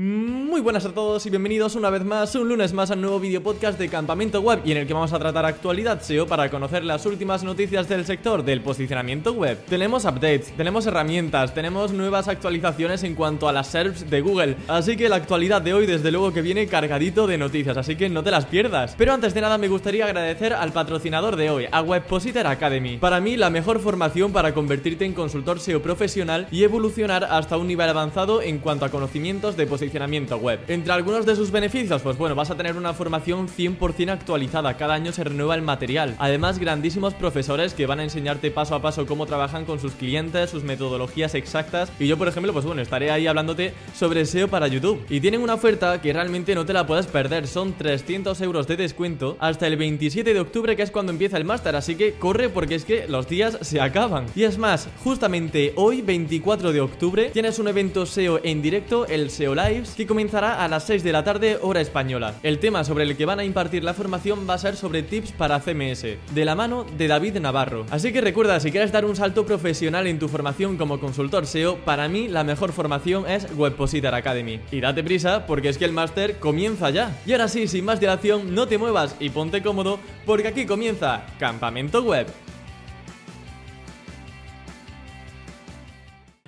Mm. Muy buenas a todos y bienvenidos una vez más, un lunes más a un nuevo video podcast de Campamento Web y en el que vamos a tratar actualidad SEO para conocer las últimas noticias del sector del posicionamiento web. Tenemos updates, tenemos herramientas, tenemos nuevas actualizaciones en cuanto a las SERPs de Google, así que la actualidad de hoy desde luego que viene cargadito de noticias, así que no te las pierdas. Pero antes de nada me gustaría agradecer al patrocinador de hoy, a Webpositor Academy. Para mí la mejor formación para convertirte en consultor SEO profesional y evolucionar hasta un nivel avanzado en cuanto a conocimientos de posicionamiento web. Entre algunos de sus beneficios, pues bueno, vas a tener una formación 100% actualizada, cada año se renueva el material. Además, grandísimos profesores que van a enseñarte paso a paso cómo trabajan con sus clientes, sus metodologías exactas. Y yo, por ejemplo, pues bueno, estaré ahí hablándote sobre SEO para YouTube. Y tienen una oferta que realmente no te la puedes perder, son 300 euros de descuento hasta el 27 de octubre, que es cuando empieza el máster. Así que corre porque es que los días se acaban. Y es más, justamente hoy, 24 de octubre, tienes un evento SEO en directo, el SEO Live que comenzará a las 6 de la tarde hora española. El tema sobre el que van a impartir la formación va a ser sobre tips para CMS, de la mano de David Navarro. Así que recuerda, si quieres dar un salto profesional en tu formación como consultor SEO, para mí la mejor formación es Webpositor Academy. Y date prisa porque es que el máster comienza ya. Y ahora sí, sin más dilación, no te muevas y ponte cómodo porque aquí comienza Campamento Web.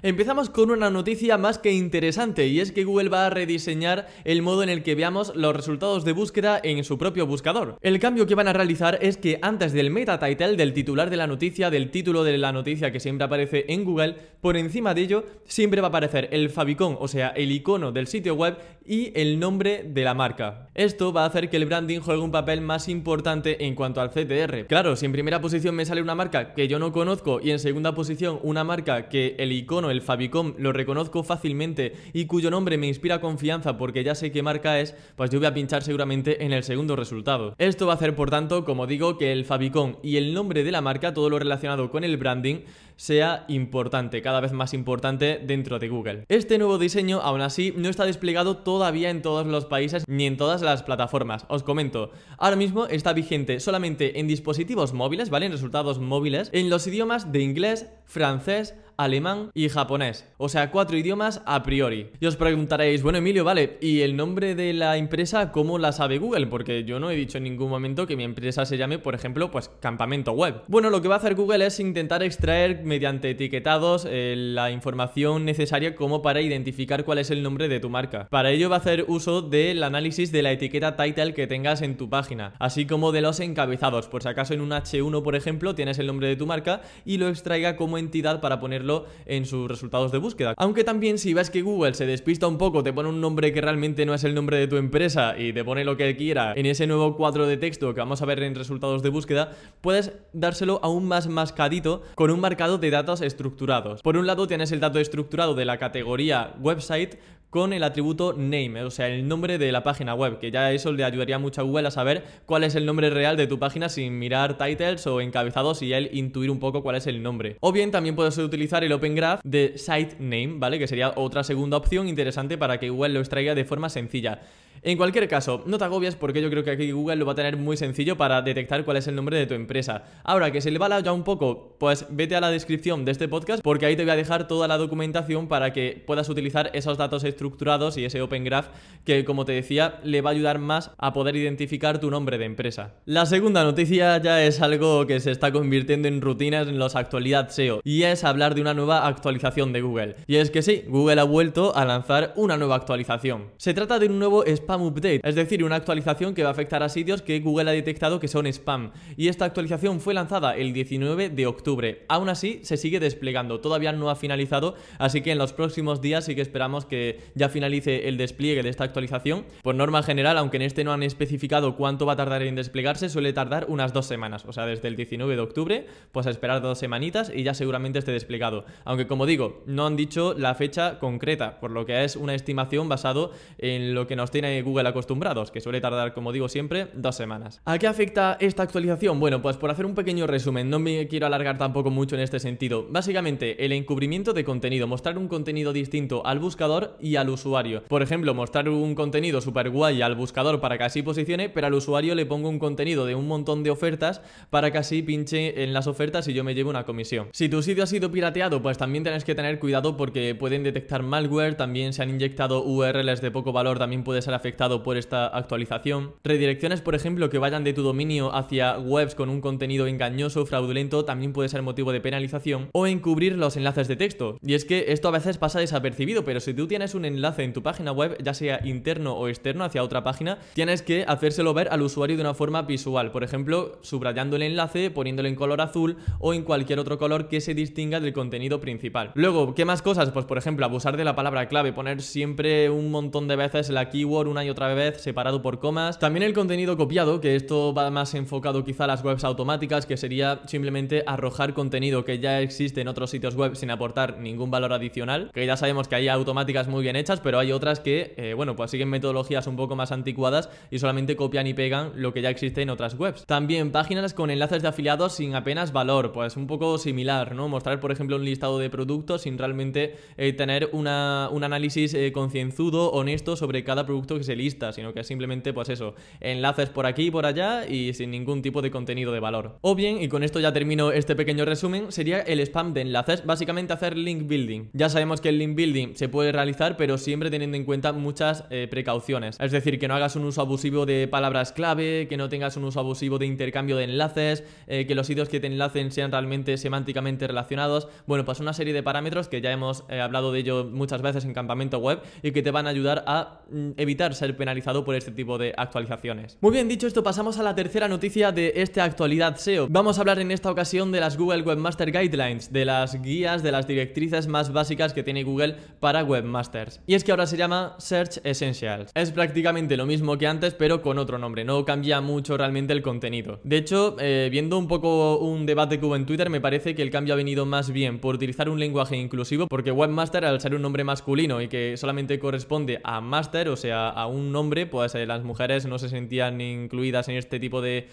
Empezamos con una noticia más que interesante y es que Google va a rediseñar el modo en el que veamos los resultados de búsqueda en su propio buscador. El cambio que van a realizar es que antes del meta title, del titular de la noticia, del título de la noticia que siempre aparece en Google, por encima de ello siempre va a aparecer el favicon, o sea, el icono del sitio web y el nombre de la marca. Esto va a hacer que el branding juegue un papel más importante en cuanto al CTR. Claro, si en primera posición me sale una marca que yo no conozco y en segunda posición una marca que el icono el Fabicom lo reconozco fácilmente y cuyo nombre me inspira confianza porque ya sé qué marca es, pues yo voy a pinchar seguramente en el segundo resultado. Esto va a hacer, por tanto, como digo, que el Fabicom y el nombre de la marca, todo lo relacionado con el branding, sea importante, cada vez más importante dentro de Google. Este nuevo diseño, aún así, no está desplegado todavía en todos los países ni en todas las plataformas. Os comento, ahora mismo está vigente solamente en dispositivos móviles, ¿vale? En resultados móviles, en los idiomas de inglés, francés, alemán y japonés. O sea, cuatro idiomas a priori. Y os preguntaréis, bueno Emilio, vale, ¿y el nombre de la empresa cómo la sabe Google? Porque yo no he dicho en ningún momento que mi empresa se llame, por ejemplo, pues Campamento Web. Bueno, lo que va a hacer Google es intentar extraer mediante etiquetados eh, la información necesaria como para identificar cuál es el nombre de tu marca. Para ello va a hacer uso del análisis de la etiqueta title que tengas en tu página, así como de los encabezados. Por si acaso en un H1, por ejemplo, tienes el nombre de tu marca y lo extraiga como entidad para ponerlo en sus resultados de búsqueda. Aunque también si ves que Google se despista un poco, te pone un nombre que realmente no es el nombre de tu empresa y te pone lo que quiera en ese nuevo cuadro de texto que vamos a ver en resultados de búsqueda, puedes dárselo aún más mascadito con un marcado de datos estructurados. Por un lado tienes el dato estructurado de la categoría website con el atributo name, o sea, el nombre de la página web, que ya eso le ayudaría mucho a Google a saber cuál es el nombre real de tu página sin mirar titles o encabezados y él intuir un poco cuál es el nombre. O bien también puedes utilizar el Open Graph de site name, ¿vale? Que sería otra segunda opción interesante para que Google lo extraiga de forma sencilla. En cualquier caso, no te agobies porque yo creo que aquí Google lo va a tener muy sencillo para detectar cuál es el nombre de tu empresa. Ahora que se le va ya un poco, pues vete a la descripción de este podcast porque ahí te voy a dejar toda la documentación para que puedas utilizar esos datos estructurados y ese Open Graph que, como te decía, le va a ayudar más a poder identificar tu nombre de empresa. La segunda noticia ya es algo que se está convirtiendo en rutinas en los actualidad SEO y es hablar de una nueva actualización de Google. Y es que sí, Google ha vuelto a lanzar una nueva actualización. Se trata de un nuevo spam Update, es decir, una actualización que va a afectar a sitios que Google ha detectado que son spam. Y esta actualización fue lanzada el 19 de octubre. Aún así, se sigue desplegando, todavía no ha finalizado, así que en los próximos días sí que esperamos que ya finalice el despliegue de esta actualización. Por norma general, aunque en este no han especificado cuánto va a tardar en desplegarse, suele tardar unas dos semanas, o sea, desde el 19 de octubre, pues a esperar dos semanitas y ya seguramente esté desplegado. Aunque como digo, no han dicho la fecha concreta, por lo que es una estimación basado en lo que nos tiene Google acostumbrados, que suele tardar, como digo siempre, dos semanas. ¿A qué afecta esta actualización? Bueno, pues por hacer un pequeño resumen, no me quiero alargar tampoco mucho en este sentido. Básicamente, el encubrimiento de contenido, mostrar un contenido distinto al buscador y al usuario. Por ejemplo, mostrar un contenido super guay al buscador para que así posicione, pero al usuario le pongo un contenido de un montón de ofertas para que así pinche en las ofertas y yo me lleve una comisión. Si tu sitio ha sido pirateado, pues también tienes que tener cuidado porque pueden detectar malware, también se han inyectado URLs de poco valor, también puede ser afectado por esta actualización. Redirecciones, por ejemplo, que vayan de tu dominio hacia webs con un contenido engañoso, fraudulento, también puede ser motivo de penalización. O encubrir los enlaces de texto. Y es que esto a veces pasa desapercibido, pero si tú tienes un enlace en tu página web, ya sea interno o externo hacia otra página, tienes que hacérselo ver al usuario de una forma visual. Por ejemplo, subrayando el enlace, poniéndolo en color azul o en cualquier otro color que se distinga del contenido principal. Luego, ¿qué más cosas? Pues por ejemplo, abusar de la palabra clave, poner siempre un montón de veces la keyword una y otra vez separado por comas. También el contenido copiado, que esto va más enfocado quizá a las webs automáticas, que sería simplemente arrojar contenido que ya existe en otros sitios web sin aportar ningún valor adicional. Que ya sabemos que hay automáticas muy bien hechas, pero hay otras que, eh, bueno, pues siguen metodologías un poco más anticuadas y solamente copian y pegan lo que ya existe en otras webs. También páginas con enlaces de afiliados sin apenas valor, pues un poco similar, ¿no? Mostrar, por ejemplo, un listado de productos sin realmente eh, tener una, un análisis eh, concienzudo, honesto sobre cada producto lista, sino que es simplemente, pues eso, enlaces por aquí y por allá y sin ningún tipo de contenido de valor. O bien, y con esto ya termino este pequeño resumen, sería el spam de enlaces, básicamente hacer link building. Ya sabemos que el link building se puede realizar, pero siempre teniendo en cuenta muchas eh, precauciones. Es decir, que no hagas un uso abusivo de palabras clave, que no tengas un uso abusivo de intercambio de enlaces, eh, que los sitios que te enlacen sean realmente semánticamente relacionados. Bueno, pues una serie de parámetros que ya hemos eh, hablado de ello muchas veces en campamento web y que te van a ayudar a mm, ser penalizado por este tipo de actualizaciones. Muy bien, dicho esto, pasamos a la tercera noticia de esta actualidad SEO. Vamos a hablar en esta ocasión de las Google Webmaster Guidelines, de las guías, de las directrices más básicas que tiene Google para webmasters. Y es que ahora se llama Search Essentials. Es prácticamente lo mismo que antes, pero con otro nombre. No cambia mucho realmente el contenido. De hecho, eh, viendo un poco un debate que hubo en Twitter, me parece que el cambio ha venido más bien por utilizar un lenguaje inclusivo, porque webmaster, al ser un nombre masculino y que solamente corresponde a master, o sea, a un nombre, pues eh, las mujeres no se sentían incluidas en este tipo de,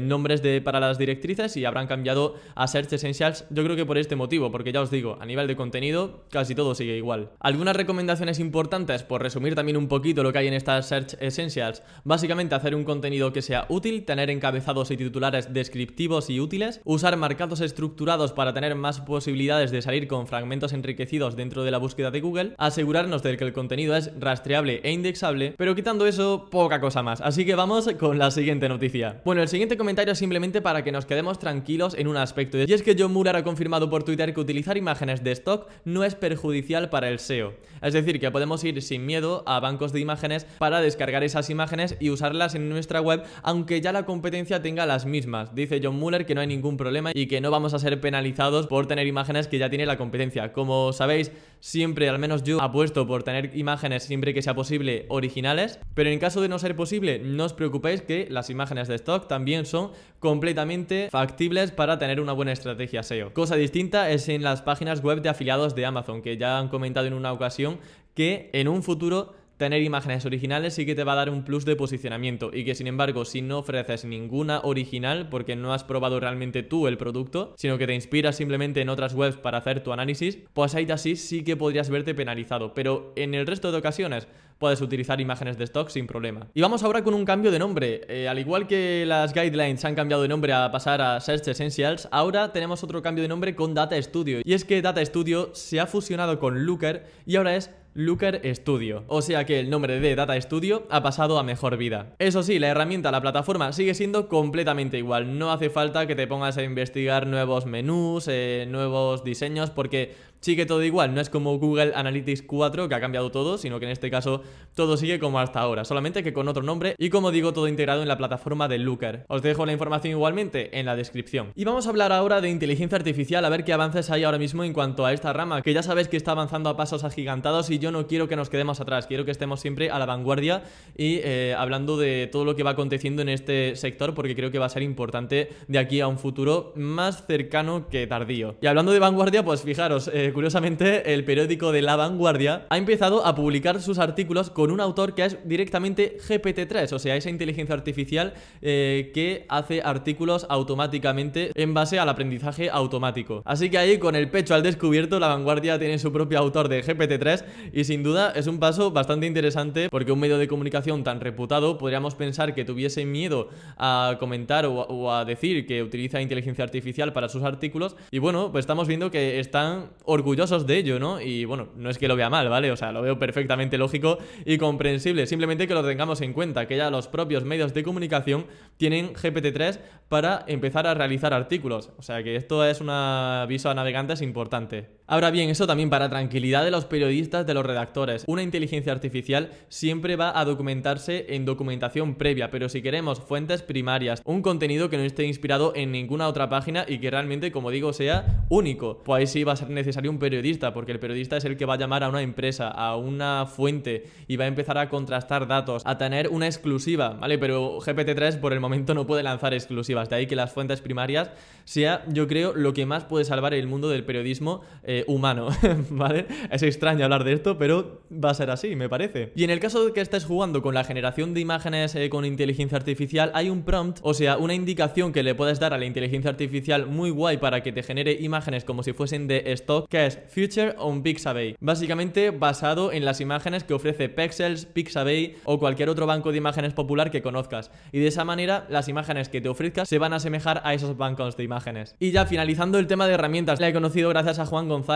nombres de, para las directrices y habrán cambiado a Search Essentials, yo creo que por este motivo, porque ya os digo, a nivel de contenido, casi todo sigue igual. Algunas recomendaciones importantes, por resumir también un poquito lo que hay en estas Search Essentials, básicamente hacer un contenido que sea útil, tener encabezados y titulares descriptivos y útiles, usar marcados estructurados para tener más posibilidades de salir con fragmentos enriquecidos dentro de la búsqueda de Google, asegurarnos de que el contenido es rastreable e indexable, pero quitando eso, poca cosa más. Así que vamos con la siguiente noticia. Bueno, el siguiente comentario es simplemente para que nos quedemos tranquilos en un aspecto, y es que John Muller ha confirmado por Twitter que utilizar imágenes de stock no es perjudicial para el SEO. Es decir, que podemos ir sin miedo a bancos de imágenes para descargar esas imágenes y usarlas en nuestra web, aunque ya la competencia tenga las mismas. Dice John Muller que no hay ningún problema y que no vamos a ser penalizados por tener imágenes que ya tiene la competencia. Como sabéis, siempre, al menos yo, apuesto por tener imágenes siempre que sea posible originales, pero en caso de no ser posible, no os preocupéis que las imágenes de stock también son completamente factibles para tener una buena estrategia SEO. Cosa distinta es en las páginas web de afiliados de Amazon, que ya han comentado en una ocasión que en un futuro tener imágenes originales sí que te va a dar un plus de posicionamiento y que sin embargo si no ofreces ninguna original porque no has probado realmente tú el producto, sino que te inspiras simplemente en otras webs para hacer tu análisis, pues ahí así sí que podrías verte penalizado, pero en el resto de ocasiones puedes utilizar imágenes de stock sin problema. Y vamos ahora con un cambio de nombre. Eh, al igual que las guidelines han cambiado de nombre a pasar a Search Essentials, ahora tenemos otro cambio de nombre con Data Studio. Y es que Data Studio se ha fusionado con Looker y ahora es Looker Studio. O sea que el nombre de Data Studio ha pasado a mejor vida. Eso sí, la herramienta, la plataforma sigue siendo completamente igual. No hace falta que te pongas a investigar nuevos menús, eh, nuevos diseños, porque sigue todo igual. No es como Google Analytics 4 que ha cambiado todo, sino que en este caso todo sigue como hasta ahora, solamente que con otro nombre y como digo, todo integrado en la plataforma de Looker. Os dejo la información igualmente en la descripción. Y vamos a hablar ahora de inteligencia artificial, a ver qué avances hay ahora mismo en cuanto a esta rama, que ya sabéis que está avanzando a pasos agigantados y yo no quiero que nos quedemos atrás, quiero que estemos siempre a la vanguardia y eh, hablando de todo lo que va aconteciendo en este sector, porque creo que va a ser importante de aquí a un futuro más cercano que tardío. Y hablando de vanguardia, pues fijaros, eh, curiosamente, el periódico de La Vanguardia ha empezado a publicar sus artículos con un autor que es directamente GPT-3, o sea, esa inteligencia artificial eh, que hace artículos automáticamente en base al aprendizaje automático. Así que ahí, con el pecho al descubierto, La Vanguardia tiene su propio autor de GPT-3 y sin duda es un paso bastante interesante porque un medio de comunicación tan reputado podríamos pensar que tuviese miedo a comentar o, a decir que utiliza inteligencia artificial para sus artículos y bueno, pues estamos viendo que están orgullosos de ello, ¿no? Y bueno, no es que lo vea mal, ¿vale? O sea, lo veo perfectamente lógico y comprensible, simplemente que lo tengamos en cuenta, que ya los propios medios de comunicación tienen GPT-3 para empezar a realizar artículos, o sea que esto es un aviso a navegantes importante. Ahora bien, eso también para tranquilidad de los periodistas, de los redactores. Una inteligencia artificial siempre va a documentarse en documentación previa, pero si queremos fuentes primarias, un contenido que no esté inspirado en ninguna otra página y que realmente, como digo, sea único, pues ahí sí va a ser necesario un periodista, porque el periodista es el que va a llamar a una empresa, a una fuente y va a empezar a contrastar datos, a tener una exclusiva, ¿vale? Pero GPT-3 por el momento no puede lanzar exclusivas, de ahí que las fuentes primarias sea, yo creo, lo que más puede salvar el mundo del periodismo. Eh, humano, ¿vale? Es extraño hablar de esto, pero va a ser así, me parece. Y en el caso de que estés jugando con la generación de imágenes eh, con inteligencia artificial, hay un prompt, o sea, una indicación que le puedes dar a la inteligencia artificial muy guay para que te genere imágenes como si fuesen de stock, que es Future on Pixabay. Básicamente basado en las imágenes que ofrece Pexels, Pixabay o cualquier otro banco de imágenes popular que conozcas. Y de esa manera, las imágenes que te ofrezcas se van a asemejar a esos bancos de imágenes. Y ya finalizando el tema de herramientas, la he conocido gracias a Juan González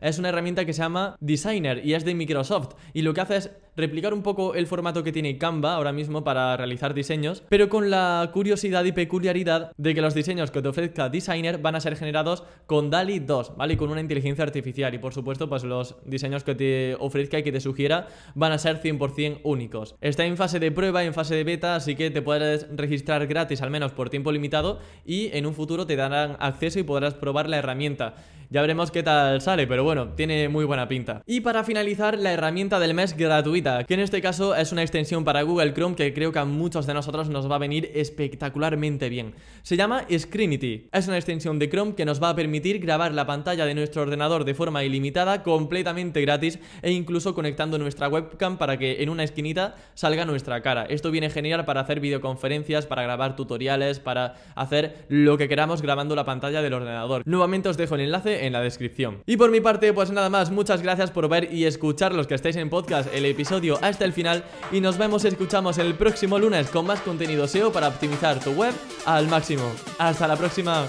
es una herramienta que se llama Designer y es de Microsoft. Y lo que hace es replicar un poco el formato que tiene Canva ahora mismo para realizar diseños, pero con la curiosidad y peculiaridad de que los diseños que te ofrezca Designer van a ser generados con DALI 2, ¿vale? Y con una inteligencia artificial. Y por supuesto, pues los diseños que te ofrezca y que te sugiera van a ser 100% únicos. Está en fase de prueba, en fase de beta, así que te puedes registrar gratis al menos por tiempo limitado y en un futuro te darán acceso y podrás probar la herramienta. Ya veremos qué tal sale, pero bueno, tiene muy buena pinta. Y para finalizar, la herramienta del mes gratuita, que en este caso es una extensión para Google Chrome que creo que a muchos de nosotros nos va a venir espectacularmente bien. Se llama Screenity. Es una extensión de Chrome que nos va a permitir grabar la pantalla de nuestro ordenador de forma ilimitada, completamente gratis e incluso conectando nuestra webcam para que en una esquinita salga nuestra cara. Esto viene genial para hacer videoconferencias, para grabar tutoriales, para hacer lo que queramos grabando la pantalla del ordenador. Nuevamente os dejo el enlace en la descripción. Y por mi parte, pues nada más, muchas gracias por ver y escuchar los que estáis en podcast el episodio hasta el final y nos vemos y escuchamos el próximo lunes con más contenido SEO para optimizar tu web al máximo. Hasta la próxima.